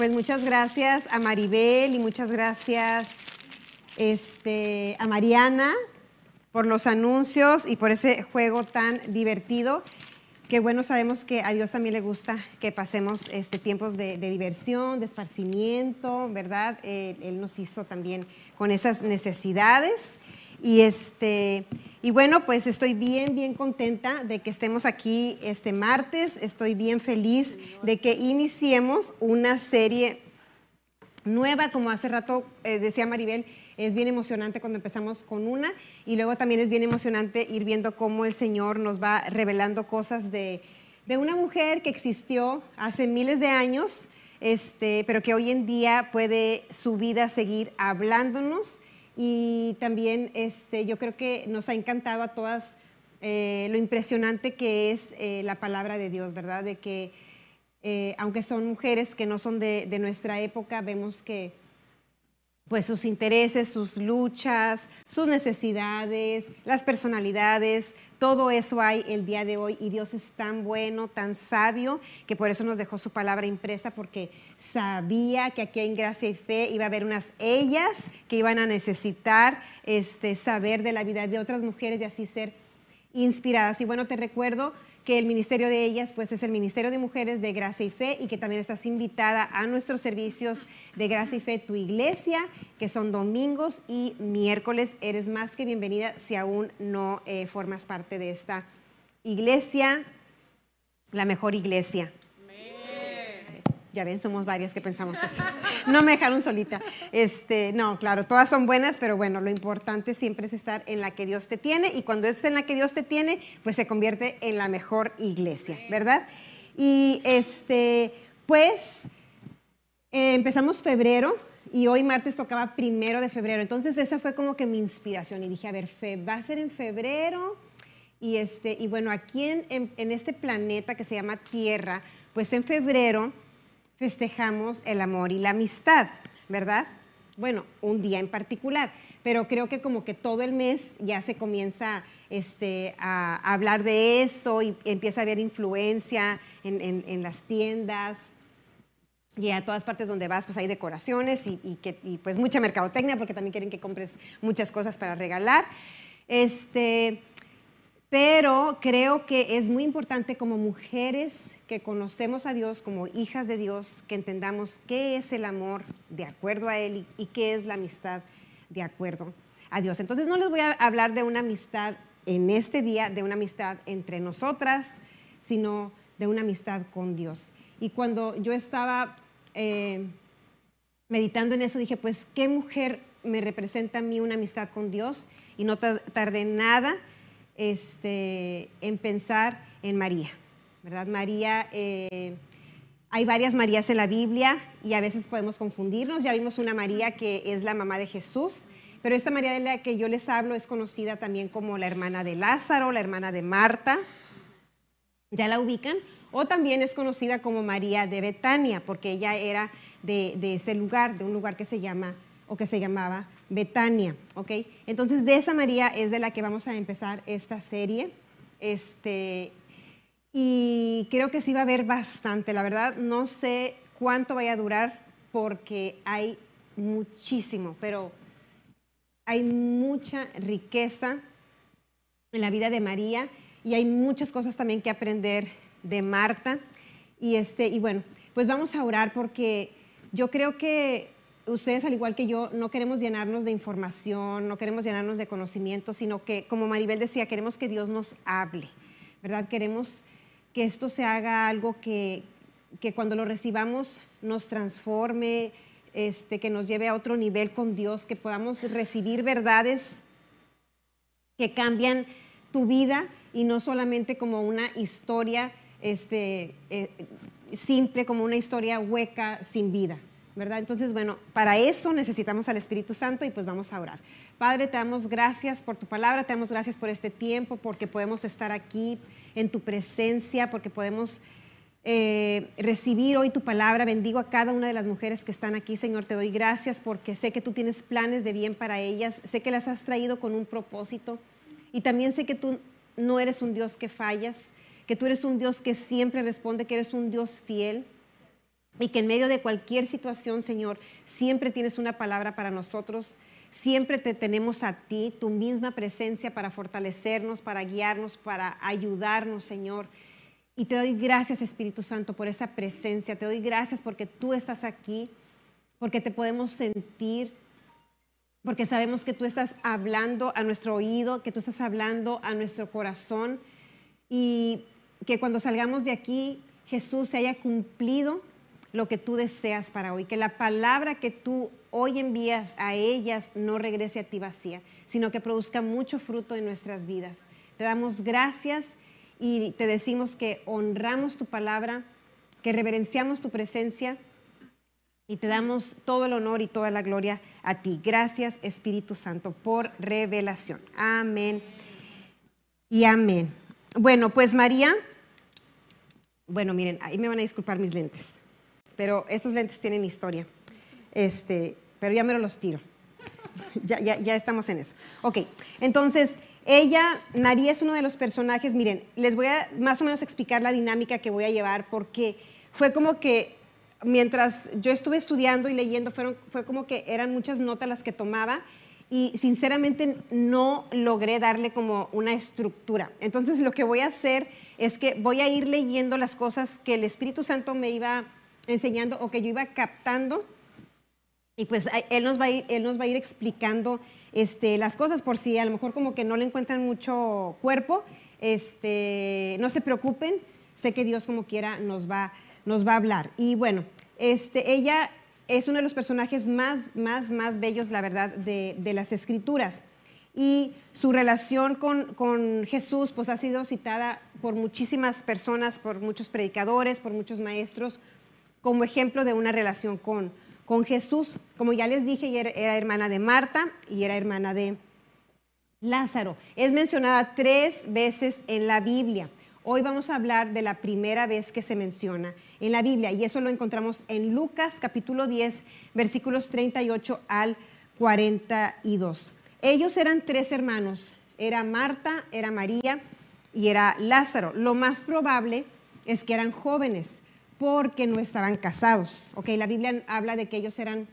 Pues muchas gracias a Maribel y muchas gracias este, a Mariana por los anuncios y por ese juego tan divertido. Qué bueno, sabemos que a Dios también le gusta que pasemos este, tiempos de, diversión, de esparcimiento, ¿verdad? él nos hizo también con esas necesidades. Y, este, y bueno, pues estoy bien, bien contenta de que estemos aquí este martes. Estoy bien feliz de que iniciemos una serie nueva, como hace rato eh, decía Maribel, es bien emocionante cuando empezamos con una y luego también es bien emocionante ir viendo cómo el Señor nos va revelando cosas de, una mujer que existió hace miles de años, este, pero que hoy en día puede su vida seguir hablándonos y también este, yo creo que nos ha encantado a todas eh, lo impresionante que es eh, la palabra de Dios, ¿verdad? De que eh, aunque son mujeres que no son de nuestra época, vemos que pues sus intereses, sus luchas, sus necesidades, las personalidades, todo eso hay el día de hoy y Dios es tan bueno, tan sabio, que por eso nos dejó su palabra impresa, porque sabía que aquí en Gracia y Fe iba a haber unas ellas que iban a necesitar este, saber de la vida de otras mujeres y así ser inspiradas. Y bueno, te recuerdo que el ministerio de ellas pues es el Ministerio de Mujeres de Gracia y Fe y que también estás invitada a nuestros servicios de Gracia y Fe, tu iglesia, que son domingos y miércoles. Eres más que bienvenida si aún no eh, formas parte de esta iglesia, la mejor iglesia. Ya ven, somos varias que pensamos así. No me dejaron solita. Este, no, claro, todas son buenas, pero bueno, lo importante siempre es estar en la que Dios te tiene y cuando es en la que Dios te tiene, pues se convierte en la mejor iglesia, ¿verdad? Y este, pues eh, empezamos febrero y hoy martes tocaba primero de febrero. Entonces esa fue como que mi inspiración y dije, a ver, va a ser en febrero. Y, este, y bueno, aquí en, en este planeta que se llama Tierra, pues en febrero festejamos el amor y la amistad, ¿verdad? Bueno, un día en particular, pero creo que como que todo el mes ya se comienza este, a, hablar de eso y empieza a haber influencia en, las tiendas, y a todas partes donde vas, pues hay decoraciones y, y, pues mucha mercadotecnia, porque también quieren que compres muchas cosas para regalar. Este, pero creo que es muy importante como mujeres que conocemos a Dios, como hijas de Dios, que entendamos qué es el amor de acuerdo a Él y, qué es la amistad de acuerdo a Dios. Entonces no les voy a hablar de una amistad en este día, de una amistad entre nosotras, sino de una amistad con Dios. Y cuando yo estaba eh, meditando en eso, dije, pues, ¿qué mujer me representa a mí una amistad con Dios? Y no tardé nada este, en pensar en María, ¿verdad? María, eh, hay varias Marías en la Biblia y a veces podemos confundirnos. Ya vimos una María que es la mamá de Jesús, pero esta María de la que yo les hablo es conocida también como la hermana de Lázaro, la hermana de Marta. ¿Ya la ubican? O también es conocida como María de Betania, porque ella era de, de ese lugar, de un lugar que se llama o que se llamaba Betania, ¿ok? Entonces de esa María es de la que vamos a empezar esta serie. Este, y creo que sí va a haber bastante, la verdad no sé cuánto vaya a durar porque hay muchísimo, pero hay mucha riqueza en la vida de María y hay muchas cosas también que aprender de Marta. Y, este, y bueno, pues vamos a orar porque yo creo que ustedes, al igual que yo, no queremos llenarnos de información, no queremos llenarnos de conocimiento, sino que, como Maribel decía, queremos que Dios nos hable, ¿verdad? Queremos que esto se haga algo que, que cuando lo recibamos nos transforme, este, que nos lleve a otro nivel con Dios, que podamos recibir verdades que cambian tu vida y no solamente como una historia este, eh, simple, como una historia hueca sin vida. ¿Verdad? Entonces, bueno, para eso necesitamos al Espíritu Santo y pues vamos a orar. Padre, te damos gracias por tu palabra, te damos gracias por este tiempo, porque podemos estar aquí en tu presencia, porque podemos eh, recibir hoy tu palabra. Bendigo a cada una de las mujeres que están aquí, Señor. Te doy gracias porque sé que tú tienes planes de bien para ellas, sé que las has traído con un propósito y también sé que tú no eres un Dios que fallas, que tú eres un Dios que siempre responde, que eres un Dios fiel y que en medio de cualquier situación, Señor, siempre tienes una palabra para nosotros. Siempre te tenemos a ti, tu misma presencia para fortalecernos, para guiarnos, para ayudarnos, Señor. Y te doy gracias, Espíritu Santo, por esa presencia. Te doy gracias porque tú estás aquí, porque te podemos sentir, porque sabemos que tú estás hablando a nuestro oído, que tú estás hablando a nuestro corazón y que cuando salgamos de aquí, Jesús se haya cumplido lo que tú deseas para hoy, que la palabra que tú hoy envías a ellas no regrese a ti vacía, sino que produzca mucho fruto en nuestras vidas. Te damos gracias y te decimos que honramos tu palabra, que reverenciamos tu presencia y te damos todo el honor y toda la gloria a ti. Gracias Espíritu Santo por revelación. Amén y amén. Bueno, pues María, bueno, miren, ahí me van a disculpar mis lentes pero estos lentes tienen historia. Este, pero ya me los tiro. ya, ya, ya estamos en eso. Ok, entonces, ella, María es uno de los personajes, miren, les voy a más o menos explicar la dinámica que voy a llevar porque fue como que mientras yo estuve estudiando y leyendo, fueron, fue como que eran muchas notas las que tomaba y sinceramente no logré darle como una estructura. Entonces lo que voy a hacer es que voy a ir leyendo las cosas que el Espíritu Santo me iba enseñando o que yo iba captando. Y pues él nos va a ir, él nos va a ir explicando este, las cosas por si a lo mejor como que no le encuentran mucho cuerpo. Este, no se preocupen, sé que Dios como quiera nos va, nos va a hablar. Y bueno, este, ella es uno de los personajes más, más, más bellos, la verdad, de, de las escrituras. Y su relación con, con, Jesús pues ha sido citada por muchísimas personas, por muchos predicadores, por muchos maestros, como ejemplo de una relación con, con Jesús. Como ya les dije, era, hermana de Marta y era hermana de Lázaro. Es mencionada tres veces en la Biblia. Hoy vamos a hablar de la primera vez que se menciona en la Biblia y eso lo encontramos en Lucas capítulo 10 versículos 38 al 42. Ellos eran tres hermanos, era Marta, era María y era Lázaro. Lo más probable es que eran jóvenes porque no estaban casados. Ok, la Biblia habla de que ellos eran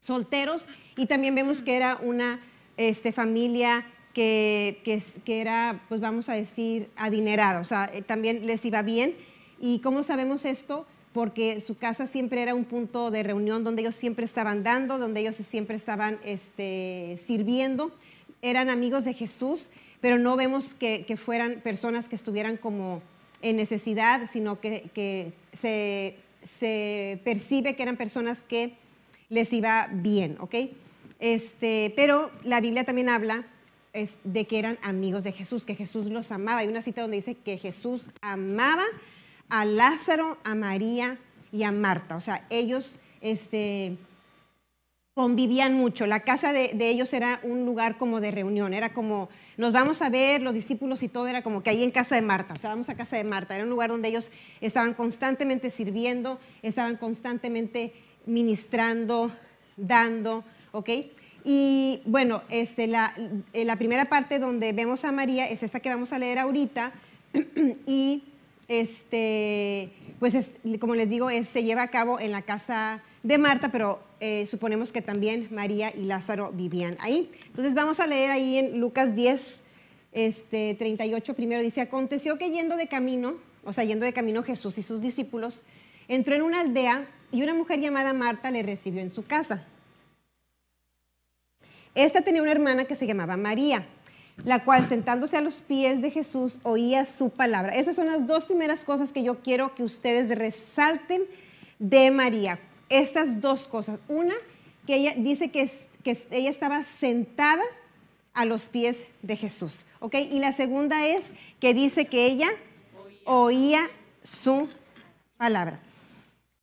solteros y también vemos que era una este, familia que, que, era, pues vamos a decir, adinerada, o sea, eh, también les iba bien. ¿Y cómo sabemos esto? Porque su casa siempre era un punto de reunión donde ellos siempre estaban dando, donde ellos siempre estaban este, sirviendo. Eran amigos de Jesús, pero no vemos que fueran personas que estuvieran como en necesidad, sino que, se, percibe que eran personas que les iba bien, ¿ok? Este, pero la Biblia también habla de que eran amigos de Jesús, que Jesús los amaba. Hay una cita donde dice que Jesús amaba a Lázaro, a María y a Marta. O sea, ellos este, convivían mucho. La casa de, ellos era un lugar como de reunión, era como, nos vamos a ver, los discípulos y todo, era como que ahí en casa de Marta, o sea, vamos a casa de Marta, era un lugar donde ellos estaban constantemente sirviendo, estaban constantemente ministrando, dando, ¿ok? Y bueno, este, la, la primera parte donde vemos a María es esta que vamos a leer ahorita, y este, pues como les digo, se lleva a cabo en la casa de Marta, pero eh, suponemos que también María y Lázaro vivían ahí. Entonces vamos a leer ahí en Lucas 10, este, 38 primero, dice, aconteció que yendo de camino, o sea, yendo de camino Jesús y sus discípulos, entró en una aldea y una mujer llamada Marta le recibió en su casa. Esta tenía una hermana que se llamaba María, la cual sentándose a los pies de Jesús oía su palabra. Estas son las dos primeras cosas que yo quiero que ustedes resalten de María estas dos cosas. Una, que ella dice que, ella estaba sentada a los pies de Jesús. ¿Ok? Y la segunda es que dice que ella oía su palabra.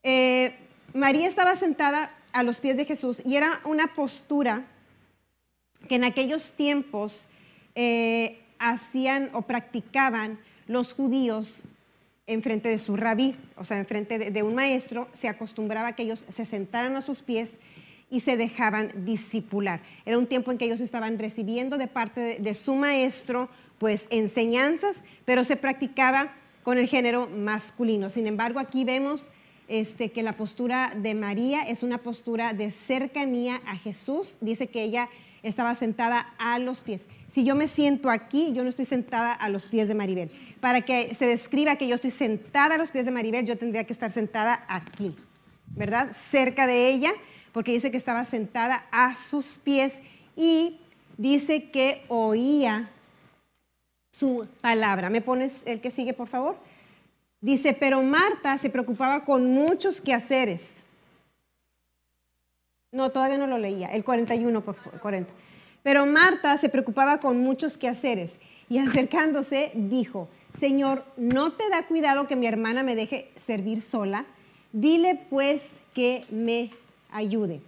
Eh, María estaba sentada a los pies de Jesús y era una postura que en aquellos tiempos eh, hacían o practicaban los judíos enfrente de su rabí, o sea, enfrente de, de un maestro, se acostumbraba a que ellos se sentaran a sus pies y se dejaban discipular. Era un tiempo en que ellos estaban recibiendo de parte de, su maestro, pues, enseñanzas, pero se practicaba con el género masculino. Sin embargo, aquí vemos este, que la postura de María es una postura de cercanía a Jesús. Dice que ella estaba sentada a los pies. Si yo me siento aquí, yo no estoy sentada a los pies de Maribel. Para que se describa que yo estoy sentada a los pies de Maribel, yo tendría que estar sentada aquí, ¿verdad? Cerca de ella, porque dice que estaba sentada a sus pies y dice que oía su palabra. ¿Me pones el que sigue, por favor? Dice, pero Marta se preocupaba con muchos quehaceres. No, todavía no lo leía. El 41, por favor, 40. Pero Marta se preocupaba con muchos quehaceres y acercándose dijo, Señor, ¿no te da cuidado que mi hermana me deje servir sola? Dile pues que me ayude.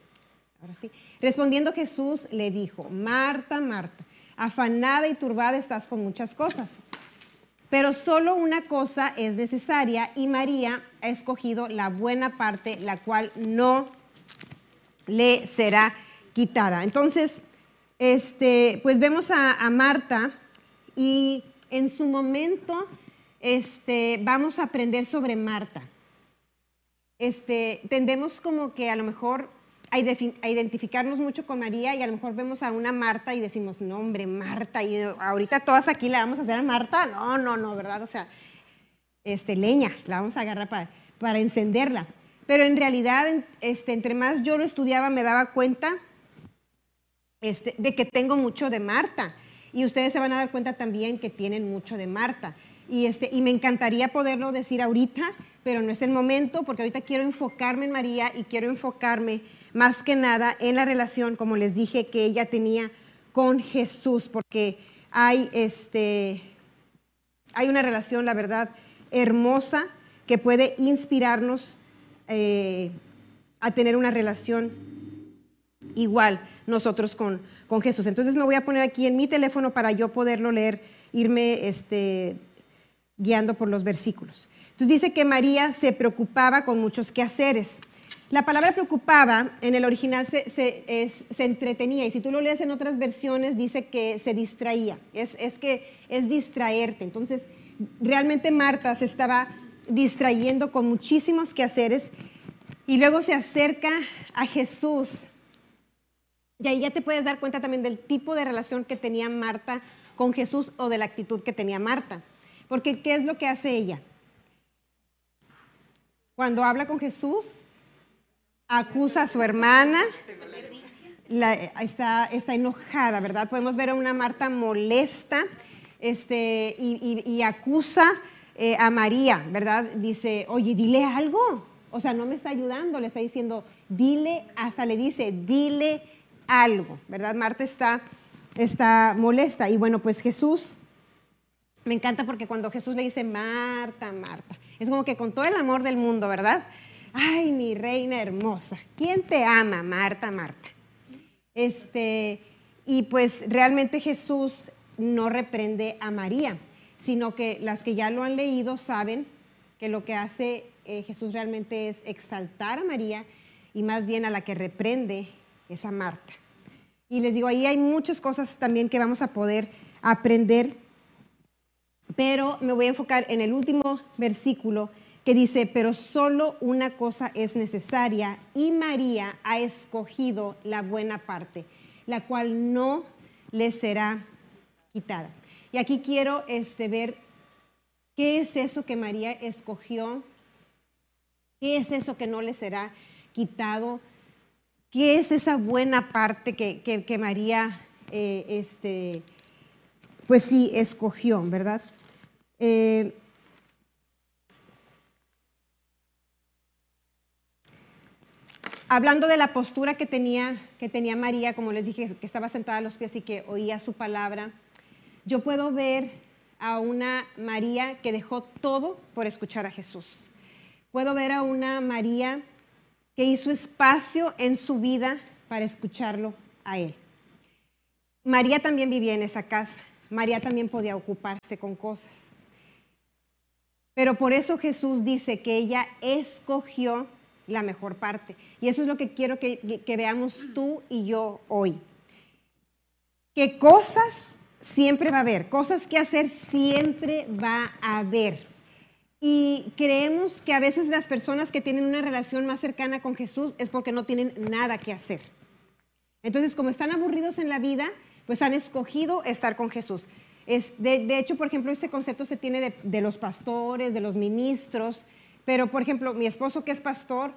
Ahora sí. Respondiendo Jesús le dijo, Marta, Marta, afanada y turbada estás con muchas cosas, pero solo una cosa es necesaria y María ha escogido la buena parte, la cual no le será quitada. Entonces, este, pues vemos a, Marta y en su momento este, vamos a aprender sobre Marta. Este, tendemos como que a lo mejor a, identificarnos mucho con María y a lo mejor vemos a una Marta y decimos, no hombre, Marta, y ahorita todas aquí la vamos a hacer a Marta. No, no, no, ¿verdad? O sea, este, leña, la vamos a agarrar para, para encenderla. Pero en realidad, este, entre más yo lo estudiaba, me daba cuenta este, de que tengo mucho de Marta. Y ustedes se van a dar cuenta también que tienen mucho de Marta. Y, este, y me encantaría poderlo decir ahorita, pero no es el momento, porque ahorita quiero enfocarme en María y quiero enfocarme más que nada en la relación, como les dije, que ella tenía con Jesús, porque hay, este, hay una relación, la verdad, hermosa que puede inspirarnos eh, a tener una relación igual nosotros con, con, Jesús. Entonces me voy a poner aquí en mi teléfono para yo poderlo leer, irme este, guiando por los versículos. Entonces dice que María se preocupaba con muchos quehaceres. La palabra preocupaba en el original se, se, entretenía y si tú lo lees en otras versiones dice que se distraía, es, es que es distraerte. Entonces realmente Marta se estaba distrayendo con muchísimos quehaceres y luego se acerca a Jesús. Y ahí ya te puedes dar cuenta también del tipo de relación que tenía Marta con Jesús o de la actitud que tenía Marta. Porque ¿qué es lo que hace ella? Cuando habla con Jesús, acusa a su hermana, está, está, enojada, ¿verdad? Podemos ver a una Marta molesta este, y acusa eh, a María, ¿verdad? Dice, oye, dile algo. O sea, no me está ayudando, le está diciendo, dile, hasta le dice, dile algo, ¿verdad? Marta está, está molesta. Y bueno, pues Jesús, me encanta porque cuando Jesús le dice, Marta, Marta, es como que con todo el amor del mundo, ¿verdad? Ay, mi reina hermosa, ¿quién te ama, Marta, Marta? Este, y pues realmente Jesús no reprende a María sino que las que ya lo han leído saben que lo que hace eh, Jesús realmente es exaltar a María y más bien a la que reprende es a Marta. Y les digo, ahí hay muchas cosas también que vamos a poder aprender, pero me voy a enfocar en el último versículo que dice, pero solo una cosa es necesaria y María ha escogido la buena parte, la cual no le será quitada. Y aquí quiero este, ver qué es eso que María escogió, qué es eso que no le será quitado, qué es esa buena parte que, María, eh, este, pues sí, escogió, ¿verdad? Eh, hablando de la postura que tenía, que tenía María, como les dije, que estaba sentada a los pies y que oía su palabra, yo puedo ver a una María que dejó todo por escuchar a Jesús. Puedo ver a una María que hizo espacio en su vida para escucharlo a Él. María también vivía en esa casa. María también podía ocuparse con cosas. Pero por eso Jesús dice que ella escogió la mejor parte. Y eso es lo que quiero que, veamos tú y yo hoy. ¿Qué cosas siempre va a haber, cosas que hacer siempre va a haber. Y creemos que a veces las personas que tienen una relación más cercana con Jesús es porque no tienen nada que hacer. Entonces, como están aburridos en la vida, pues han escogido estar con Jesús. Es, de, hecho, por ejemplo, ese concepto se tiene de, los pastores, de los ministros, pero, por ejemplo, mi esposo que es pastor,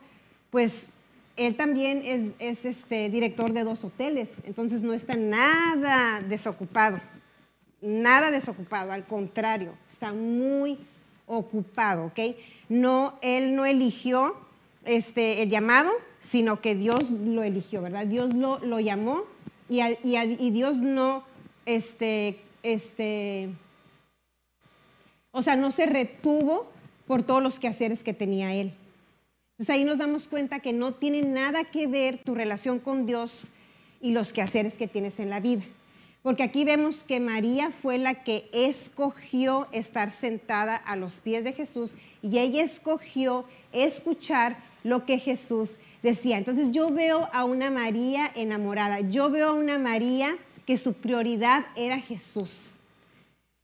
pues él también es, es este, director de dos hoteles, entonces no está nada desocupado, nada desocupado, al contrario, está muy ocupado, ¿ok? No, él no eligió este, el llamado, sino que Dios lo eligió, ¿verdad? Dios lo, lo llamó y, Dios no, este, este, o sea, no se retuvo por todos los quehaceres que tenía él. Entonces ahí nos damos cuenta que no tiene nada que ver tu relación con Dios y los quehaceres que tienes en la vida. Porque aquí vemos que María fue la que escogió estar sentada a los pies de Jesús y ella escogió escuchar lo que Jesús decía. Entonces yo veo a una María enamorada, yo veo a una María que su prioridad era Jesús.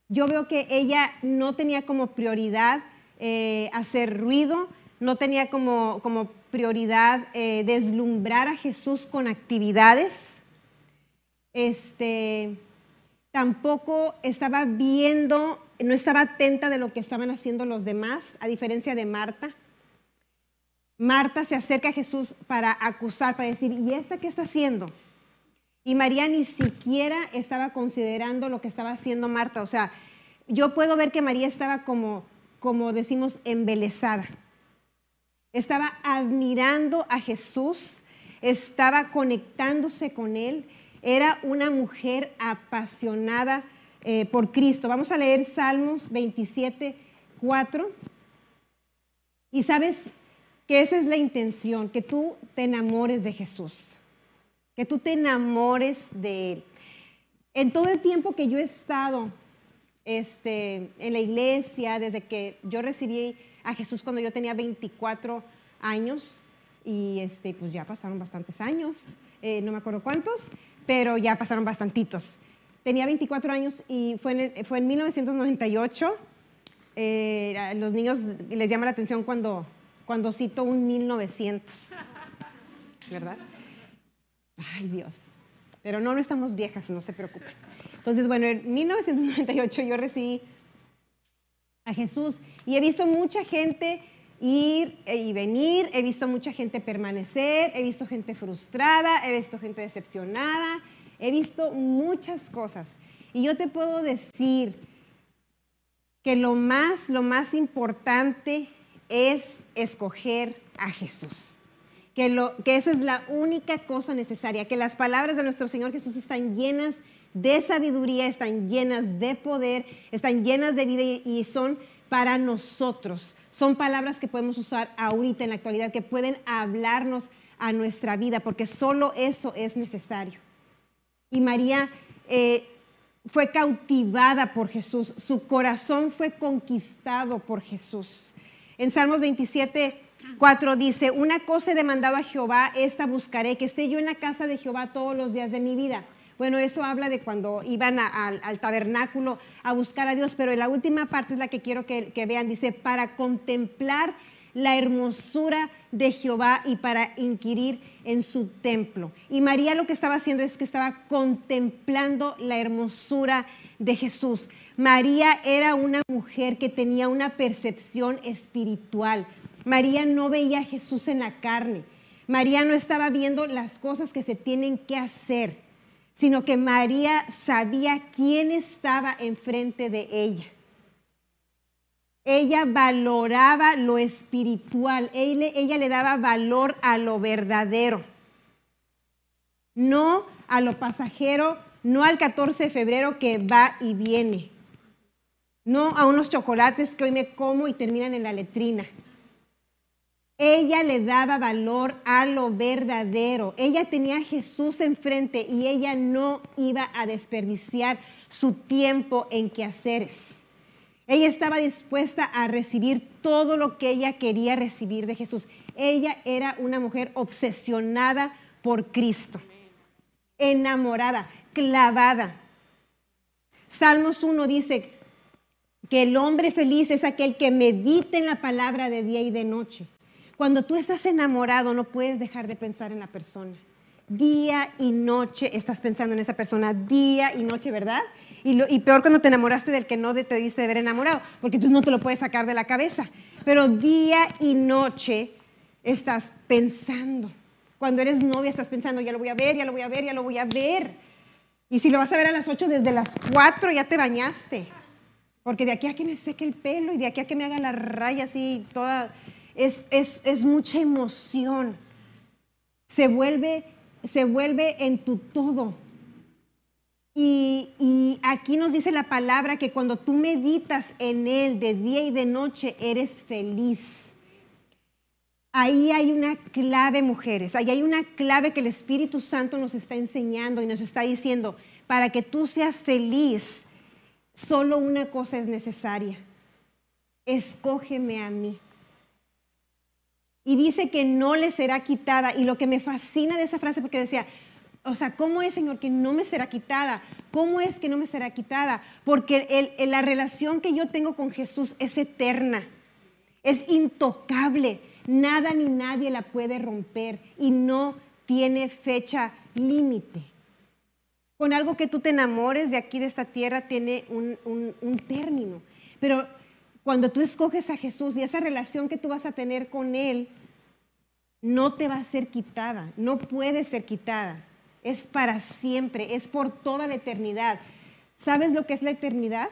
Yo veo que ella no tenía como prioridad eh, hacer ruido, no tenía como, como prioridad eh, deslumbrar a Jesús con actividades. Este, tampoco estaba viendo, no estaba atenta de lo que estaban haciendo los demás, a diferencia de Marta. Marta se acerca a Jesús para acusar, para decir, ¿y esta qué está haciendo? Y María ni siquiera estaba considerando lo que estaba haciendo Marta. O sea, yo puedo ver que María estaba como, como decimos, embelesada. Estaba admirando a Jesús, estaba conectándose con Él. Era una mujer apasionada eh, por Cristo. Vamos a leer Salmos 27, 4. Y sabes que esa es la intención, que tú te enamores de Jesús, que tú te enamores de Él. En todo el tiempo que yo he estado este, en la iglesia, desde que yo recibí a Jesús cuando yo tenía 24 años, y este, pues ya pasaron bastantes años, eh, no me acuerdo cuántos, pero ya pasaron bastantitos. Tenía 24 años y fue en, fue en 1998. Eh, los niños les llama la atención cuando cuando cito un 1900, ¿verdad? Ay Dios, pero no, no estamos viejas, no se preocupen. Entonces, bueno, en 1998 yo recibí a Jesús y he visto mucha gente ir y venir, he visto mucha gente permanecer, he visto gente frustrada, he visto gente decepcionada, he visto muchas cosas. Y yo te puedo decir que lo más, lo más importante es escoger a Jesús. Que, lo, que esa es la única cosa necesaria, que las palabras de nuestro Señor Jesús están llenas de sabiduría, están llenas de poder, están llenas de vida y son para nosotros. Son palabras que podemos usar ahorita en la actualidad, que pueden hablarnos a nuestra vida, porque solo eso es necesario. Y María eh, fue cautivada por Jesús, su corazón fue conquistado por Jesús. En Salmos 27, 4 dice, una cosa he demandado a Jehová, esta buscaré, que esté yo en la casa de Jehová todos los días de mi vida. Bueno, eso habla de cuando iban al tabernáculo a buscar a Dios, pero la última parte es la que quiero que, que vean. Dice, para contemplar la hermosura de Jehová y para inquirir en su templo. Y María lo que estaba haciendo es que estaba contemplando la hermosura de Jesús. María era una mujer que tenía una percepción espiritual. María no veía a Jesús en la carne. María no estaba viendo las cosas que se tienen que hacer, sino que María sabía quién estaba enfrente de ella. Ella valoraba lo espiritual, ella, ella le daba valor a lo verdadero, no a lo pasajero, no al 14 de febrero que va y viene, no a unos chocolates que hoy me como y terminan en la letrina. Ella le daba valor a lo verdadero. Ella tenía a Jesús enfrente y ella no iba a desperdiciar su tiempo en quehaceres. Ella estaba dispuesta a recibir todo lo que ella quería recibir de Jesús. Ella era una mujer obsesionada por Cristo, enamorada, clavada. Salmos 1 dice, que el hombre feliz es aquel que medita en la palabra de día y de noche. Cuando tú estás enamorado no puedes dejar de pensar en la persona. Día y noche estás pensando en esa persona, día y noche, ¿verdad? Y, peor cuando te enamoraste del que no te debiste de haber enamorado, porque tú no te lo puedes sacar de la cabeza. Pero día y noche estás pensando. Cuando eres novia estás pensando, ya lo voy a ver, ya lo voy a ver, ya lo voy a ver. Y si lo vas a ver a las 8, desde las 4 ya te bañaste. Porque de aquí a que me seque el pelo y de aquí a que me haga la raya así, toda, es, es, mucha emoción. Se vuelve, se vuelve en tu todo. Y, y, aquí nos dice la palabra que cuando tú meditas en Él de día y de noche, eres feliz. Ahí hay una clave, mujeres, ahí hay una clave que el Espíritu Santo nos está enseñando y nos está diciendo, para que tú seas feliz, solo una cosa es necesaria, escógeme a mí. Y dice que no le será quitada. Y lo que me fascina de esa frase, porque decía, o sea, ¿cómo es, Señor, que no me será quitada? ¿Cómo es que no me será quitada? Porque la relación que yo tengo con Jesús es eterna, es intocable Nada ni nadie la puede romper y no tiene fecha límite. Con algo que tú te enamores de aquí, de esta tierra, tiene un, un término. Pero cuando tú escoges a Jesús y esa relación que tú vas a tener con Él, no te va a ser quitada, no puede ser quitada. Es para siempre, es por toda la eternidad. ¿Sabes lo que es la eternidad?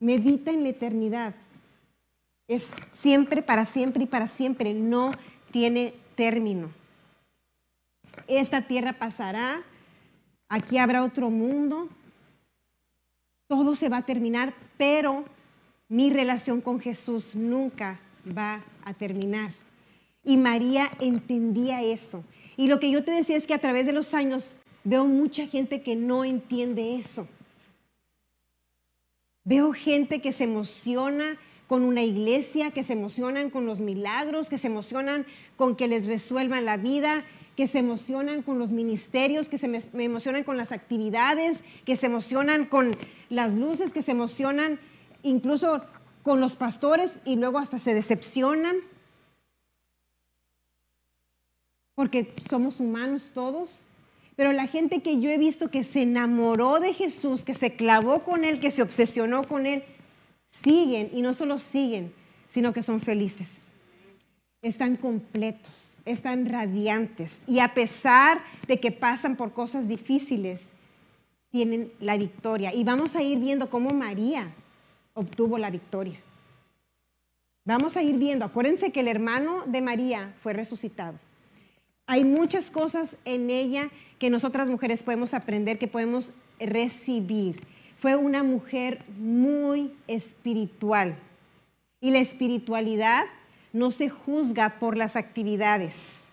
Medita en la eternidad. Es siempre, para siempre y para siempre. No tiene término. Esta tierra pasará, aquí habrá otro mundo, todo se va a terminar, pero mi relación con Jesús nunca va a terminar. Y María entendía eso. Y lo que yo te decía es que a través de los años veo mucha gente que no entiende eso. Veo gente que se emociona con una iglesia, que se emocionan con los milagros, que se emocionan con que les resuelvan la vida, que se emocionan con los ministerios, que se emocionan con las actividades, que se emocionan con las luces, que se emocionan incluso con los pastores y luego hasta se decepcionan. Porque somos humanos todos. Pero la gente que yo he visto que se enamoró de Jesús, que se clavó con Él, que se obsesionó con Él, siguen y no solo siguen, sino que son felices. Están completos, están radiantes y a pesar de que pasan por cosas difíciles, tienen la victoria. Y vamos a ir viendo cómo María obtuvo la victoria. Vamos a ir viendo, acuérdense que el hermano de María fue resucitado. Hay muchas cosas en ella que nosotras mujeres podemos aprender, que podemos recibir fue una mujer muy espiritual. Y la espiritualidad no se juzga por las actividades.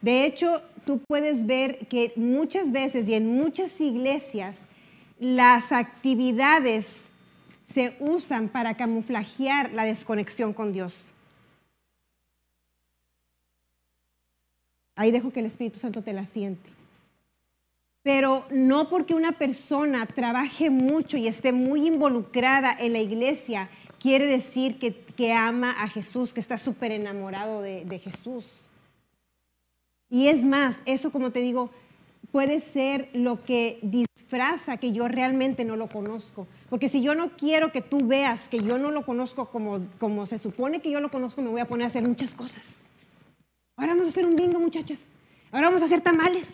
De hecho, tú puedes ver que muchas veces y en muchas iglesias las actividades se usan para camuflajear la desconexión con Dios. Ahí dejo que el Espíritu Santo te la siente. Pero no porque una persona trabaje mucho y esté muy involucrada en la iglesia, quiere decir que, ama a Jesús, que está súper enamorado de, de Jesús. Y es más, eso como te digo, puede ser lo que disfraza que yo realmente no lo conozco. Porque si yo no quiero que tú veas que yo no lo conozco como, como se supone que yo lo conozco, me voy a poner a hacer muchas cosas. Ahora vamos a hacer un bingo, muchachas. Ahora vamos a hacer tamales.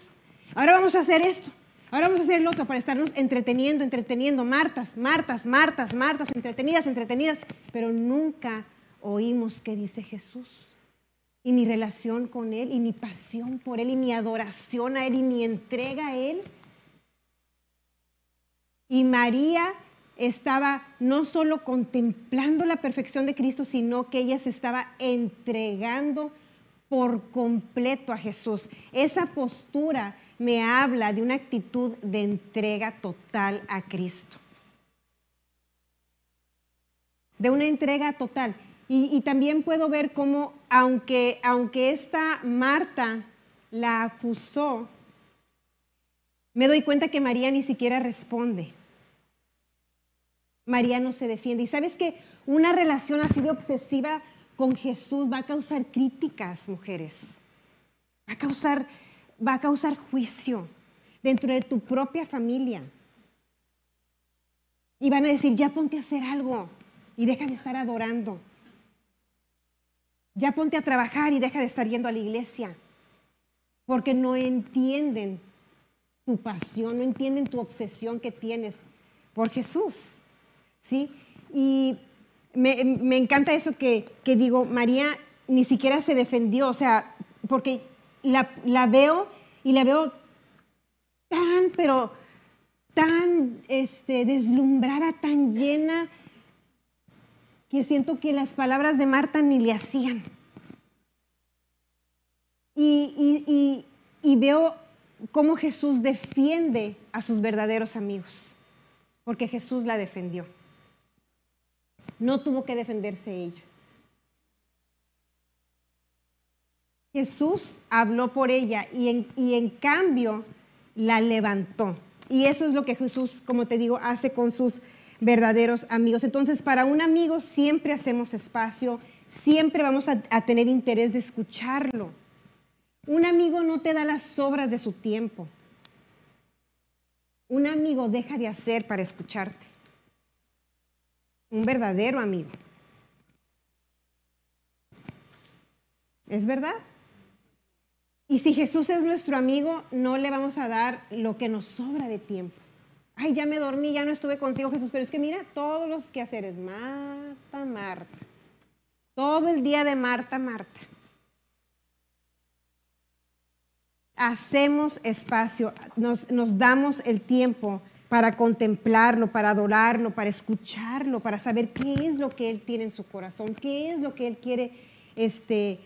Ahora vamos a hacer esto. Ahora vamos a hacer lo otro para estarnos entreteniendo, entreteniendo, Martas, Martas, Martas, Martas, entretenidas, entretenidas, pero nunca oímos qué dice Jesús. Y mi relación con Él, y mi pasión por Él, y mi adoración a Él, y mi entrega a Él. Y María estaba no solo contemplando la perfección de Cristo, sino que ella se estaba entregando por completo a Jesús. Esa postura me habla de una actitud de entrega total a Cristo. De una entrega total. Y, también puedo ver cómo, aunque, aunque esta Marta la acusó, me doy cuenta que María ni siquiera responde. María no se defiende. Y sabes que una relación así de obsesiva con Jesús va a causar críticas, mujeres. Va a causar, va a causar juicio dentro de tu propia familia. Y van a decir, ya ponte a hacer algo y deja de estar adorando. Ya ponte a trabajar y deja de estar yendo a la iglesia. Porque no entienden tu pasión, no entienden tu obsesión que tienes por Jesús. ¿Sí? Y me, encanta eso que, digo, María ni siquiera se defendió, o sea, porque la, la veo y la veo tan, pero tan este, deslumbrada, tan llena, que siento que las palabras de Marta ni le hacían. Y, y, veo cómo Jesús defiende a sus verdaderos amigos, porque Jesús la defendió. No tuvo que defenderse ella. Jesús habló por ella y en, cambio la levantó. Y eso es lo que Jesús, como te digo, hace con sus verdaderos amigos. Entonces, para un amigo siempre hacemos espacio, siempre vamos a, tener interés de escucharlo. Un amigo no te da las sobras de su tiempo. Un amigo deja de hacer para escucharte. Un verdadero amigo. ¿Es verdad? Y si Jesús es nuestro amigo, no le vamos a dar lo que nos sobra de tiempo. Ay, ya me dormí, ya no estuve contigo, Jesús. Pero es que mira, todos los quehaceres, Marta, Marta. Todo el día de Marta, Marta. Hacemos espacio, nos, nos damos el tiempo para contemplarlo, para adorarlo, para escucharlo, para saber qué es lo que Él tiene en su corazón, qué es lo que Él quiere este,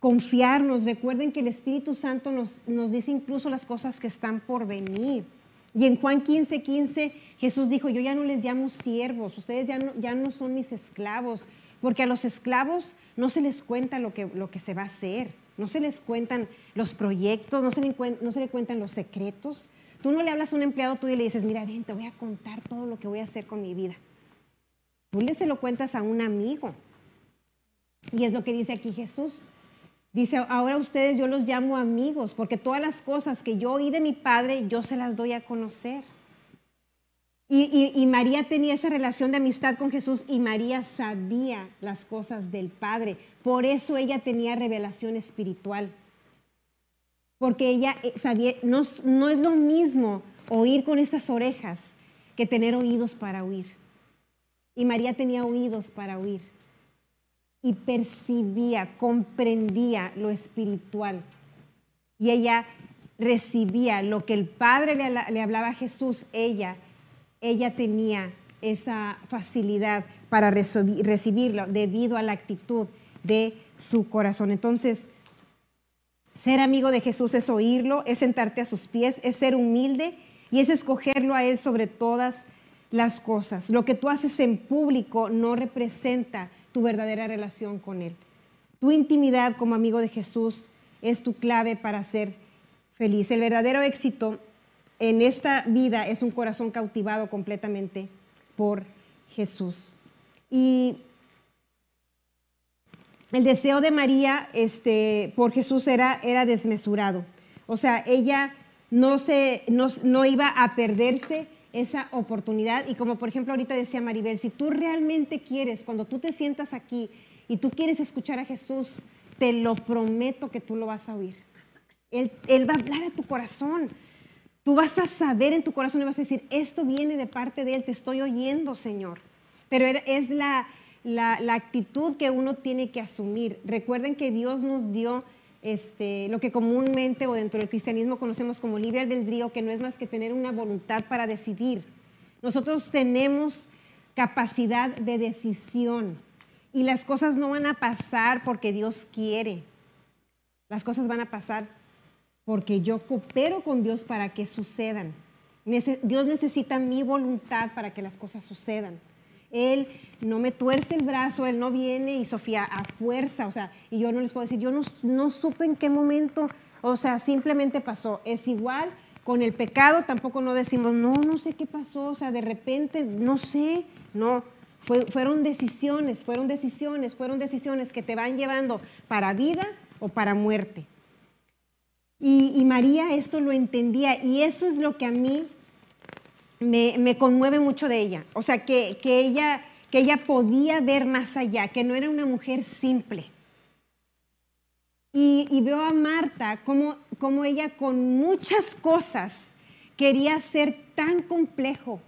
confiarnos. Recuerden que el Espíritu Santo nos, nos dice incluso las cosas que están por venir. Y en Juan 15, 15, Jesús dijo, yo ya no les llamo siervos, ustedes ya no, ya no son mis esclavos, porque a los esclavos no se les cuenta lo que, lo que se va a hacer, no se les cuentan los proyectos, no se, le, no se le cuentan los secretos. Tú no le hablas a un empleado tuyo y le dices, mira, ven, te voy a contar todo lo que voy a hacer con mi vida. Tú le se lo cuentas a un amigo. Y es lo que dice aquí Jesús. Dice, ahora ustedes yo los llamo amigos, porque todas las cosas que yo oí de mi padre, yo se las doy a conocer. Y, María tenía esa relación de amistad con Jesús y María sabía las cosas del Padre. Por eso ella tenía revelación espiritual. Porque ella eh, sabía, no, es lo mismo oír con estas orejas que tener oídos para oír. Y María tenía oídos para oír y percibía, comprendía lo espiritual. Y ella recibía lo que el Padre le, hablaba a Jesús, ella, ella tenía esa facilidad para recibirlo debido a la actitud de su corazón. Entonces, ser amigo de Jesús es oírlo, es sentarte a sus pies, es ser humilde y es escogerlo a Él sobre todas las cosas. Lo que tú haces en público no representa tu verdadera relación con Él. Tu intimidad como amigo de Jesús es tu clave para ser feliz. El verdadero éxito en esta vida es un corazón cautivado completamente por Jesús. Y el deseo de María este, por Jesús era, era desmesurado. O sea, ella no, se, no, no iba a perderse esa oportunidad. Y como por ejemplo ahorita decía Maribel, si tú realmente quieres, cuando tú te sientas aquí y tú quieres escuchar a Jesús, te lo prometo que tú lo vas a oír. Él, él va a hablar a tu corazón. Tú vas a saber en tu corazón y vas a decir, esto viene de parte de Él, te estoy oyendo, Señor. Pero es la, la, actitud que uno tiene que asumir. Recuerden que Dios nos dio este, lo que comúnmente o dentro del cristianismo conocemos como libre albedrío, que no es más que tener una voluntad para decidir. Nosotros tenemos capacidad de decisión y las cosas no van a pasar porque Dios quiere. Las cosas van a pasar porque yo coopero con Dios para que sucedan. Dios necesita mi voluntad para que las cosas sucedan. Él no me tuerce el brazo, Él no viene y Sofía a fuerza, o sea, y yo no les puedo decir, yo no, no supe en qué momento, o sea, simplemente pasó. Es igual con el pecado tampoco no decimos, no, no sé qué pasó, o sea, de repente, no sé, no. fueron decisiones, fueron decisiones, fueron decisiones que te van llevando para vida o para muerte. Y, María esto lo entendía y eso es lo que a mí me, conmueve mucho de ella. O sea, que, ella, que ella podía ver más allá, que no era una mujer simple. Y, veo a Marta como, como, ella con muchas cosas quería hacer tan complejo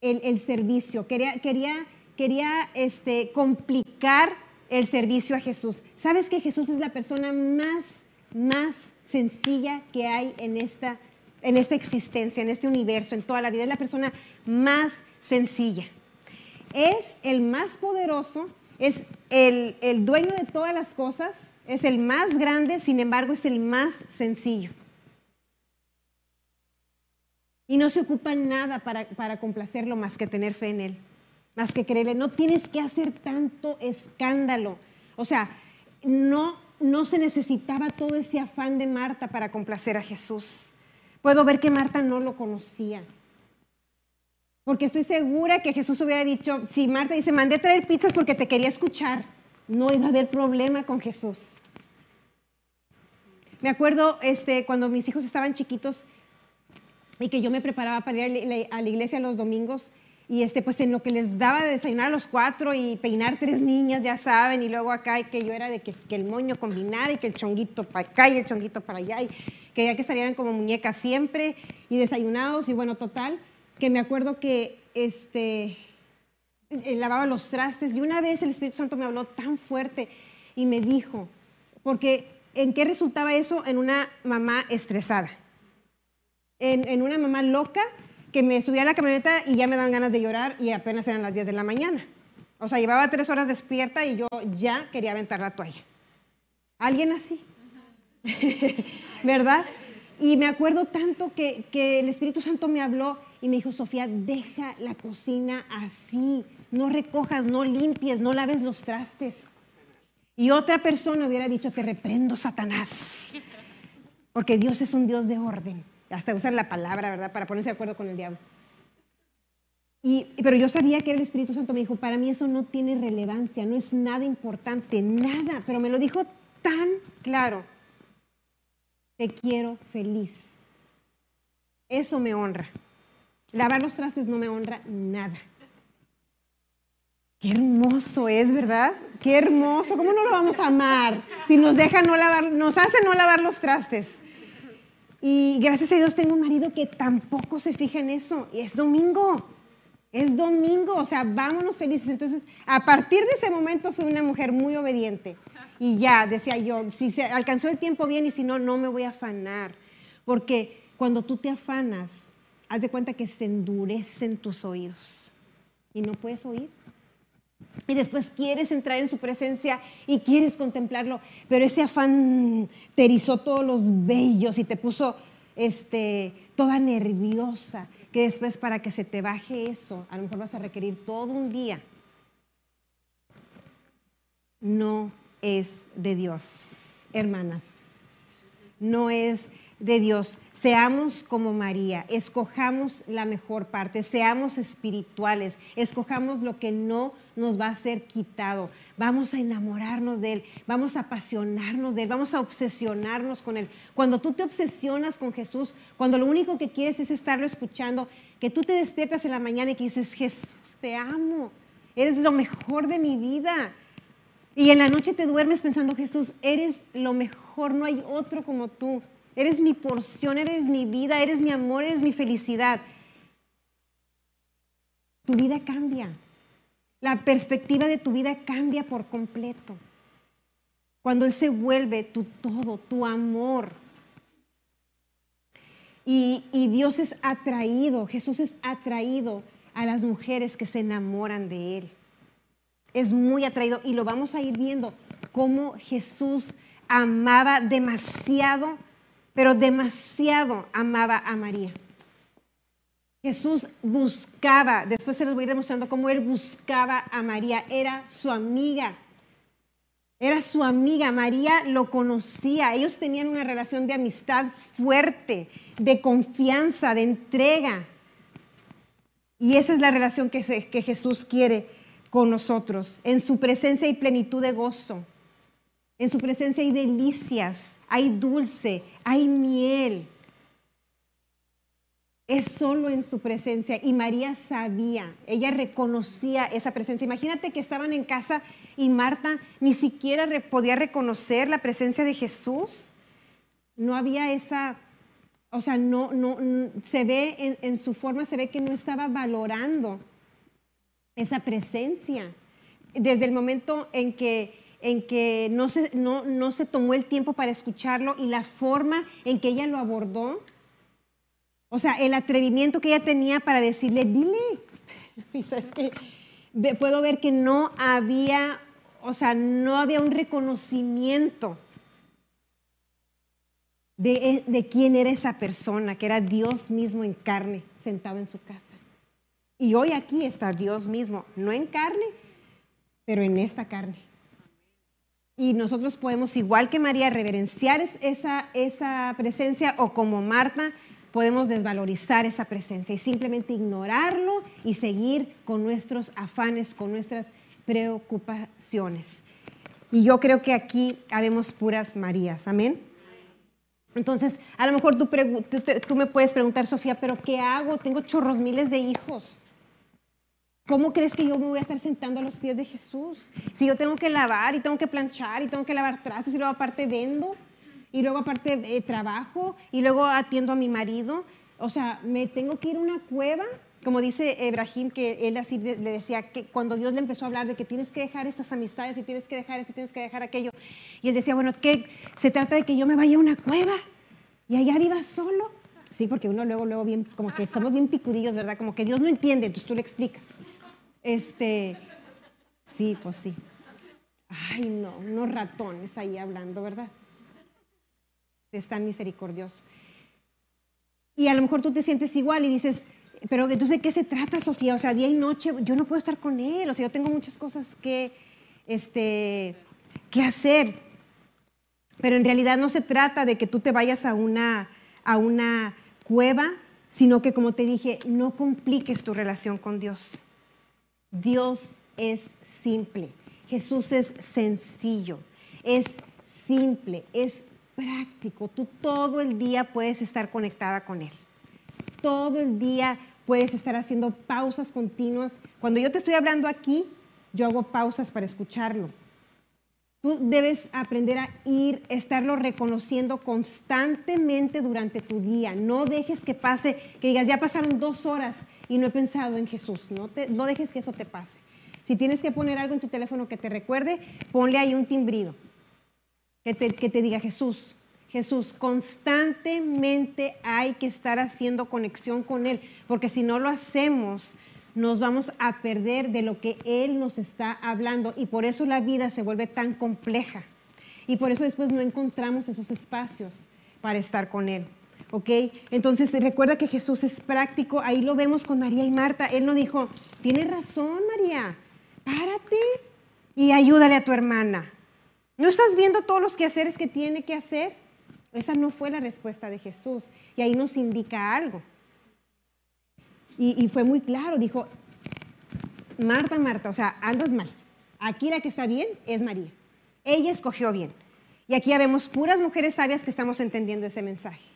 el, servicio, quería, quería, quería este, complicar el servicio a Jesús. ¿Sabes que Jesús es la persona más, más sencilla que hay en esta, en esta existencia, en este universo, en toda la vida. Es la persona más sencilla. Es el más poderoso, es el, el dueño de todas las cosas, es el más grande, sin embargo es el más sencillo. Y no se ocupa nada para, para, complacerlo más que tener fe en Él, más que creerle. No tienes que hacer tanto escándalo. O sea, no no se necesitaba todo ese afán de Marta para complacer a Jesús. Puedo ver que Marta no lo conocía. Porque estoy segura que Jesús hubiera dicho, si Marta dice, mandé traer pizzas porque te quería escuchar, no iba a haber problema con Jesús. Me acuerdo este, cuando mis hijos estaban chiquitos y que yo me preparaba para ir a la iglesia los domingos, y este, pues en lo que les daba de desayunar a los cuatro y peinar tres niñas, ya saben, y luego acá y que yo era de que, el moño combinara y que el chonguito para acá y el chonguito para allá, y quería que salieran como muñecas siempre y desayunados, y bueno, total, que me acuerdo que este, lavaba los trastes y una vez el Espíritu Santo me habló tan fuerte y me dijo, porque ¿en qué resultaba eso? En una mamá estresada, en, en una mamá loca que me subía a la camioneta y ya me daban ganas de llorar y apenas eran las 10 de la mañana. O sea, llevaba tres horas despierta y yo ya quería aventar la toalla. ¿Alguien así? ¿Verdad? Y me acuerdo tanto que, el Espíritu Santo me habló y me dijo, Sofía, deja la cocina así, no recojas, no limpies, no laves los trastes. Y otra persona hubiera dicho, te reprendo, Satanás, porque Dios es un Dios de orden hasta usar la palabra, ¿verdad? Para ponerse de acuerdo con el diablo. Y, pero yo sabía que el Espíritu Santo me dijo, para mí eso no tiene relevancia, no es nada importante, nada, pero me lo dijo tan claro. Te quiero feliz. Eso me honra. Lavar los trastes no me honra nada. Qué hermoso es, ¿verdad? Qué hermoso. ¿Cómo no lo vamos a amar? Si nos deja no lavar, nos hace no lavar los trastes. Y gracias a Dios tengo un marido que tampoco se fija en eso. Y es domingo. Es domingo. O sea, vámonos felices. Entonces, a partir de ese momento fui una mujer muy obediente. Y ya, decía yo, si se alcanzó el tiempo bien y si no, no me voy a afanar. Porque cuando tú te afanas, haz de cuenta que se endurecen tus oídos. Y no puedes oír y después quieres entrar en su presencia y quieres contemplarlo, pero ese afán te erizó todos los vellos y te puso este, toda nerviosa, que después para que se te baje eso, a lo mejor vas a requerir todo un día. No es de Dios, hermanas. No es de Dios. Seamos como María, escojamos la mejor parte, seamos espirituales, escojamos lo que no nos va a ser quitado. Vamos a enamorarnos de Él, vamos a apasionarnos de Él, vamos a obsesionarnos con Él. Cuando tú te obsesionas con Jesús, cuando lo único que quieres es estarlo escuchando, que tú te despiertas en la mañana y dices, Jesús, te amo, eres lo mejor de mi vida. Y en la noche te duermes pensando, Jesús, eres lo mejor, no hay otro como tú. Eres mi porción, eres mi vida, eres mi amor, eres mi felicidad. Tu vida cambia. La perspectiva de tu vida cambia por completo. Cuando Él se vuelve tu todo, tu amor. Y, y, Dios es atraído, Jesús es atraído a las mujeres que se enamoran de Él. Es muy atraído y lo vamos a ir viendo cómo Jesús amaba demasiado pero demasiado amaba a María. Jesús buscaba, después se les voy a ir demostrando cómo él buscaba a María, era su amiga. Era su amiga, María lo conocía, ellos tenían una relación de amistad fuerte, de confianza, de entrega. Y esa es la relación que, que Jesús quiere con nosotros. En su presencia hay plenitud de gozo. En su presencia hay delicias, hay dulce, hay miel. Es solo en su presencia. Y María sabía, ella reconocía esa presencia. Imagínate que estaban en casa y Marta ni siquiera podía reconocer la presencia de Jesús. No había esa, o sea, no, no, se ve en, en su forma, se ve que no estaba valorando esa presencia. Desde el momento en que en que no se, no, no se tomó el tiempo para escucharlo y la forma en que ella lo abordó. O sea, el atrevimiento que ella tenía para decirle, dile. que puedo ver que no había, o sea, no había un reconocimiento de, de quién era esa persona, que era Dios mismo en carne, sentado en su casa. Y hoy aquí está Dios mismo, no en carne, pero en esta carne. Y nosotros podemos, igual que María, reverenciar esa, esa presencia o como Marta, podemos desvalorizar esa presencia y simplemente ignorarlo y seguir con nuestros afanes, con nuestras preocupaciones. Y yo creo que aquí habemos puras Marías, amén. Entonces, a lo mejor tú, tú, me puedes preguntar, Sofía, pero ¿qué hago? Tengo chorros miles de hijos. ¿Cómo crees que yo me voy a estar sentando a los pies de Jesús? Si yo tengo que lavar y tengo que planchar y tengo que lavar trastes y luego aparte vendo y luego aparte eh, trabajo y luego atiendo a mi marido. O sea, me tengo que ir a una cueva, como dice Ibrahim, que él así le decía que cuando Dios le empezó a hablar de que tienes que dejar estas amistades y tienes que dejar esto y tienes que dejar aquello. Y él decía, bueno, ¿qué? Se trata de que yo me vaya a una cueva y allá viva solo. Sí, porque uno luego, luego bien, como que somos bien picudillos, ¿verdad? Como que Dios no entiende, entonces tú le explicas. Este, sí, pues sí. Ay, no, unos ratones ahí hablando, ¿verdad? Es tan misericordioso. Y a lo mejor tú te sientes igual y dices, pero entonces, ¿de qué se trata, Sofía? O sea, día y noche, yo no puedo estar con él, o sea, yo tengo muchas cosas que, este, que hacer. Pero en realidad no se trata de que tú te vayas a una, a una cueva, sino que, como te dije, no compliques tu relación con Dios. Dios es simple, Jesús es sencillo, es simple, es práctico. Tú todo el día puedes estar conectada con Él. Todo el día puedes estar haciendo pausas continuas. Cuando yo te estoy hablando aquí, yo hago pausas para escucharlo. Tú debes aprender a ir, estarlo reconociendo constantemente durante tu día. No dejes que pase, que digas, ya pasaron dos horas y no he pensado en Jesús. No, dejes que eso te pase. Si tienes que poner algo en tu teléfono que te recuerde, ponle ahí un timbrido que te diga Jesús. Jesús, constantemente hay que estar haciendo conexión con Él, porque si no lo hacemos, nos vamos a perder de lo que Él nos está hablando y por eso la vida se vuelve tan compleja y por eso después no encontramos esos espacios para estar con Él. ¿Ok? Entonces recuerda que Jesús es práctico, ahí lo vemos con María y Marta. Él no dijo, tienes razón María, párate y ayúdale a tu hermana. ¿No estás viendo todos los quehaceres que tiene que hacer? Esa no fue la respuesta de Jesús y ahí nos indica algo. Y, fue muy claro, dijo, Marta, Marta, o sea, andas mal. Aquí la que está bien es María. Ella escogió bien. Y aquí ya vemos puras mujeres sabias que estamos entendiendo ese mensaje.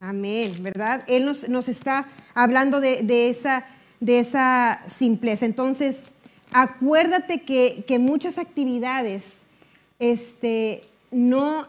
Amén, ¿verdad? Él nos, está hablando de, esa, de esa simpleza. Entonces, acuérdate que, muchas actividades este, no,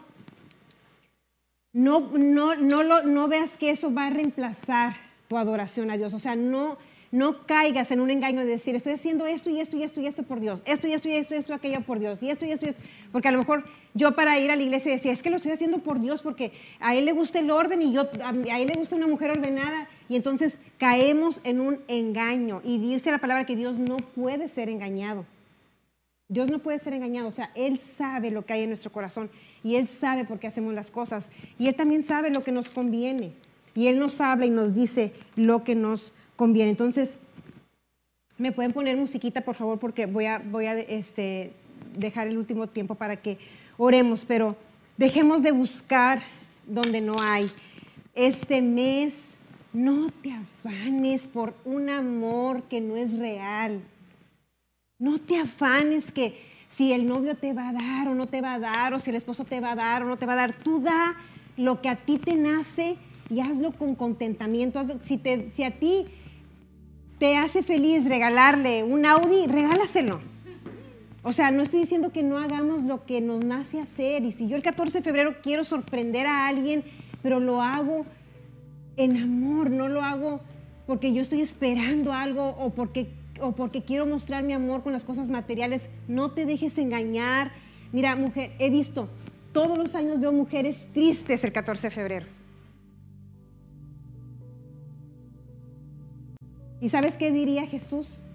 no, no, no, no veas que eso va a reemplazar tu adoración a Dios. O sea, no, no caigas en un engaño de decir, estoy haciendo esto y esto y esto y esto por Dios, esto y esto y esto y esto, aquello por Dios, y esto y esto y esto. Porque a lo mejor yo para ir a la iglesia decía, es que lo estoy haciendo por Dios porque a Él le gusta el orden y yo, a, Él le gusta una mujer ordenada. Y entonces caemos en un engaño. Y dice la palabra que Dios no puede ser engañado. Dios no puede ser engañado. O sea, Él sabe lo que hay en nuestro corazón y Él sabe por qué hacemos las cosas. Y Él también sabe lo que nos conviene. Y Él nos habla y nos dice lo que nos conviene. Entonces, ¿me pueden poner musiquita, por favor? Porque voy a, voy a este, dejar el último tiempo para que oremos, pero dejemos de buscar donde no hay. Este mes no te afanes por un amor que no es real. No te afanes que si el novio te va a dar o no te va a dar, o si el esposo te va a dar o no te va a dar. Tú da lo que a ti te nace y hazlo con contentamiento. Si, te, si a ti te hace feliz regalarle un Audi, regálaselo. O sea, no estoy diciendo que no hagamos lo que nos nace hacer. Y si yo el 14 de febrero quiero sorprender a alguien, pero lo hago en amor, no lo hago porque yo estoy esperando algo o porque, o porque quiero mostrar mi amor con las cosas materiales. No te dejes engañar. Mira, mujer, he visto, todos los años veo mujeres tristes el 14 de febrero. ¿Y sabes qué diría Jesús?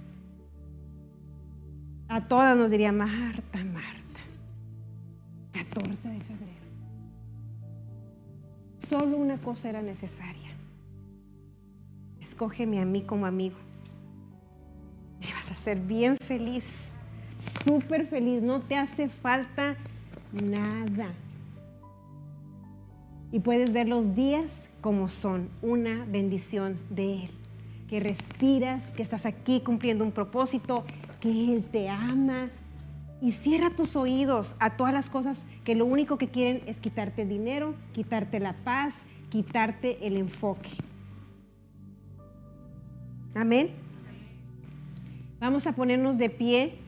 A todas nos diría, Marta, Marta, 14 de febrero. Solo una cosa era necesaria. Escógeme a mí como amigo. Y vas a ser bien feliz, súper feliz. No te hace falta nada. Y puedes ver los días como son, una bendición de Él. Que respiras, que estás aquí cumpliendo un propósito, que Él te ama. Y cierra tus oídos a todas las cosas que lo único que quieren es quitarte dinero, quitarte la paz, quitarte el enfoque. Amén. Vamos a ponernos de pie.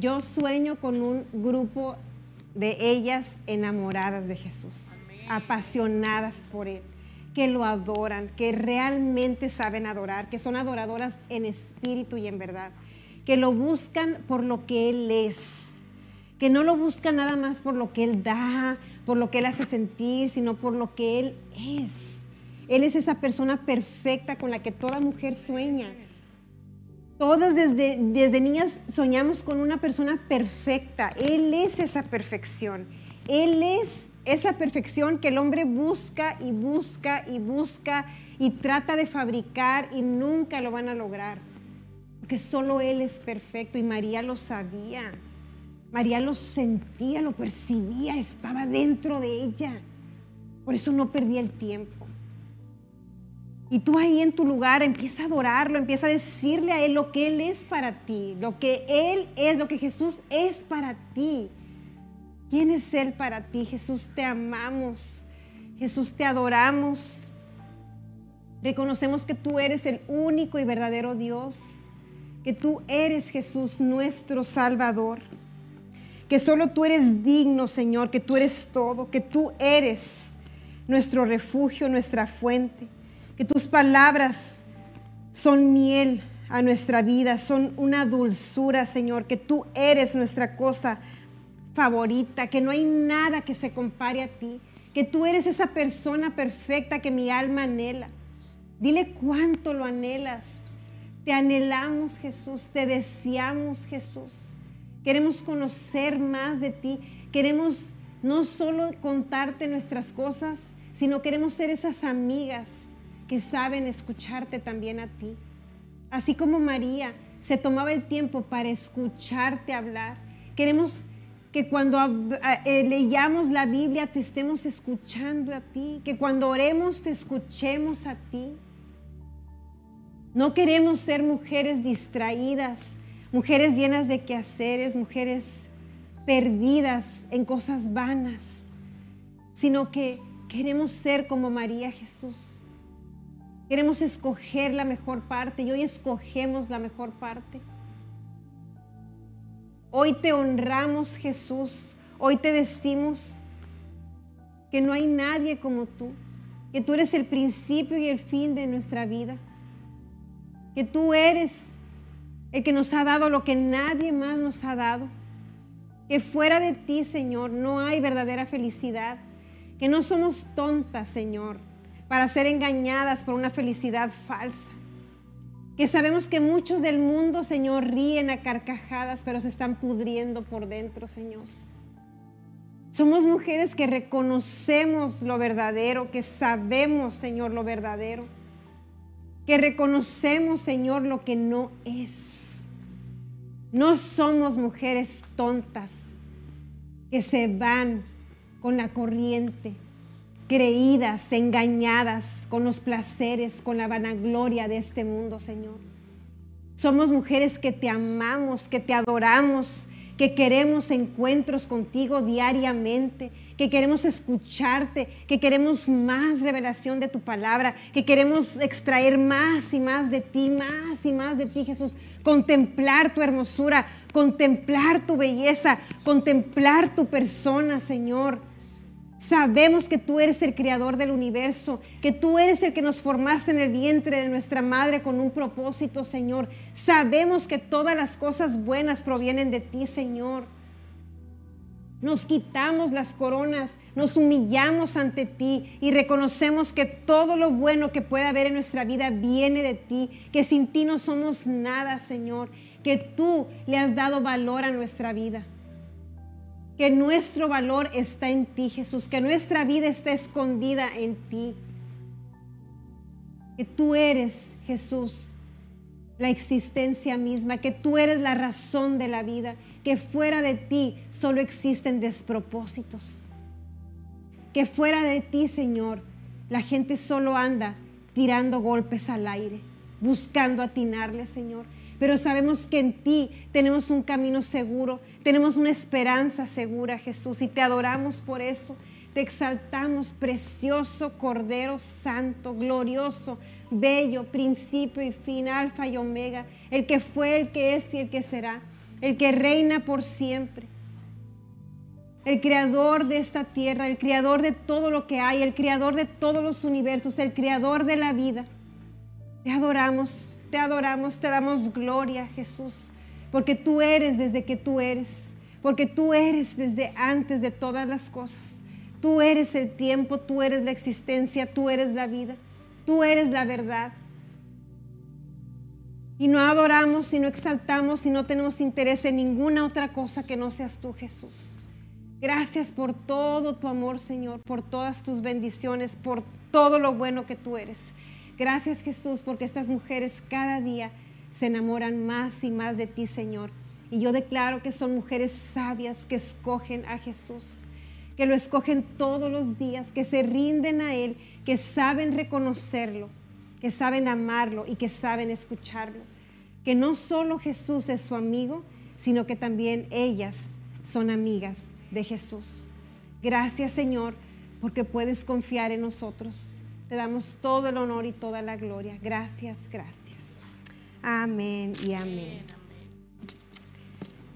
Yo sueño con un grupo de ellas enamoradas de Jesús, apasionadas por Él, que lo adoran, que realmente saben adorar, que son adoradoras en espíritu y en verdad, que lo buscan por lo que Él es, que no lo buscan nada más por lo que Él da, por lo que Él hace sentir, sino por lo que Él es. Él es esa persona perfecta con la que toda mujer sueña Todas desde, desde niñas soñamos con una persona perfecta. Él es esa perfección. Él es esa perfección que el hombre busca y busca y busca y trata de fabricar y nunca lo van a lograr. Porque solo Él es perfecto y María lo sabía. María lo sentía, lo percibía, estaba dentro de ella. Por eso no perdía el tiempo. Y tú ahí en tu lugar empieza a adorarlo, empieza a decirle a Él lo que Él es para ti, lo que Él es, lo que Jesús es para ti. ¿Quién es Él para ti? Jesús te amamos, Jesús te adoramos. Reconocemos que tú eres el único y verdadero Dios, que tú eres Jesús nuestro Salvador, que solo tú eres digno, Señor, que tú eres todo, que tú eres nuestro refugio, nuestra fuente que tus palabras son miel a nuestra vida, son una dulzura, Señor, que tú eres nuestra cosa favorita, que no hay nada que se compare a ti, que tú eres esa persona perfecta que mi alma anhela. Dile cuánto lo anhelas. Te anhelamos, Jesús, te deseamos, Jesús. Queremos conocer más de ti. Queremos no solo contarte nuestras cosas, sino queremos ser esas amigas que saben escucharte también a ti. Así como María se tomaba el tiempo para escucharte hablar. Queremos que cuando eh, leyamos la Biblia te estemos escuchando a ti, que cuando oremos te escuchemos a ti. No queremos ser mujeres distraídas, mujeres llenas de quehaceres, mujeres perdidas en cosas vanas, sino que queremos ser como María Jesús Queremos escoger la mejor parte y hoy escogemos la mejor parte. Hoy te honramos Jesús. Hoy te decimos que no hay nadie como tú, que tú eres el principio y el fin de nuestra vida, que tú eres el que nos ha dado lo que nadie más nos ha dado, que fuera de ti, Señor, no hay verdadera felicidad, que no somos tontas, Señor, para ser engañadas por una felicidad falsa. Que sabemos que muchos del mundo, Señor, ríen a carcajadas, pero se están pudriendo por dentro, Señor. Somos mujeres que reconocemos lo verdadero, que sabemos, Señor, lo verdadero. Que reconocemos, Señor, lo que no es. No somos mujeres tontas que se van con la corriente, creídas, engañadas con los placeres, con la vanagloria de este mundo, Señor. Somos mujeres que te amamos, que te adoramos, que queremos encuentros contigo diariamente, que queremos escucharte, que queremos más revelación de tu palabra, que queremos extraer más y más de ti, más y más de ti, Jesús. Contemplar tu hermosura, contemplar tu belleza, contemplar tu persona, Señor. Sabemos que tú eres el creador del universo, que tú eres el que nos formaste en el vientre de nuestra madre con un propósito, Señor. Sabemos que todas las cosas buenas provienen de ti, Señor. Nos quitamos las coronas, nos humillamos ante ti y reconocemos que todo lo bueno que puede haber en nuestra vida viene de ti, que sin ti no somos nada, Señor, que tú le has dado valor a nuestra vida que nuestro valor está en ti, Jesús, que nuestra vida está escondida en ti. Que tú eres, Jesús, la existencia misma, que tú eres la razón de la vida, que fuera de ti solo existen despropósitos. Que fuera de ti, Señor, la gente solo anda tirando golpes al aire, buscando atinarle, Señor pero sabemos que en ti tenemos un camino seguro, tenemos una esperanza segura, Jesús, y te adoramos por eso. Te exaltamos, precioso Cordero Santo, glorioso, bello, principio y fin, alfa y omega, el que fue, el que es y el que será, el que reina por siempre, el creador de esta tierra, el creador de todo lo que hay, el creador de todos los universos, el creador de la vida. Te adoramos, te adoramos, te damos gloria, Jesús, porque tú eres desde que tú eres, porque tú eres desde antes de todas las cosas. Tú eres el tiempo, tú eres la existencia, tú eres la vida, tú eres la verdad. Y no adoramos y no exaltamos y no tenemos interés en ninguna otra cosa que no seas tú, Jesús. Gracias por todo tu amor, Señor, por todas tus bendiciones, por todo lo bueno que tú eres. Gracias Jesús porque estas mujeres cada día se enamoran más y más de ti, Señor. Y yo declaro que son mujeres sabias que escogen a Jesús, que lo escogen todos los días, que se rinden a Él, que saben reconocerlo, que saben amarlo y que saben escucharlo. Que no solo Jesús es su amigo, sino que también ellas son amigas de Jesús. Gracias Señor, porque puedes confiar en nosotros. Te damos todo el honor y toda la gloria. Gracias, gracias. Amén y amén.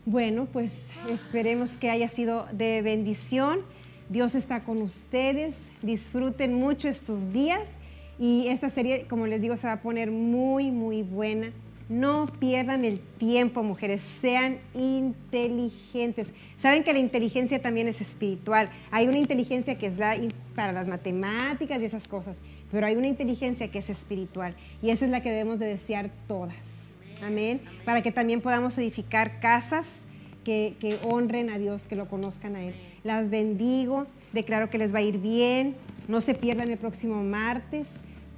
Bueno, pues esperemos que haya sido de bendición. Dios está con ustedes. Disfruten mucho estos días. Y esta serie, como les digo, se va a poner muy, muy buena. No pierdan el tiempo, mujeres, sean inteligentes. Saben que la inteligencia también es espiritual. Hay una inteligencia que es la, para las matemáticas y esas cosas, pero hay una inteligencia que es espiritual y esa es la que debemos de desear todas. Amén. Para que también podamos edificar casas que, honren a Dios, que lo conozcan a Él. Las bendigo, declaro que les va a ir bien. No se pierdan el próximo martes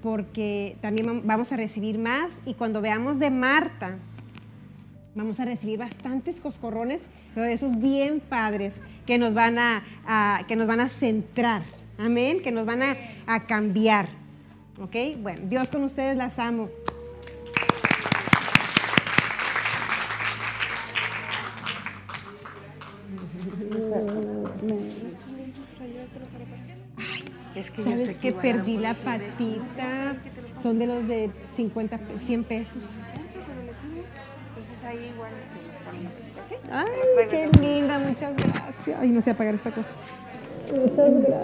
porque también vamos a recibir más y cuando veamos de Marta, vamos a recibir bastantes coscorrones, pero de esos bien padres que nos van a, que nos van a centrar, amén, que nos van a, a cambiar. ¿Ok? Bueno, Dios con ustedes las amo. Es que ¿Sabes que perdí la patita? Son de los de 50, 100 pesos. Entonces ahí igual Ay, qué linda, muchas gracias. Ay, no sé apagar esta cosa. Muchas gracias.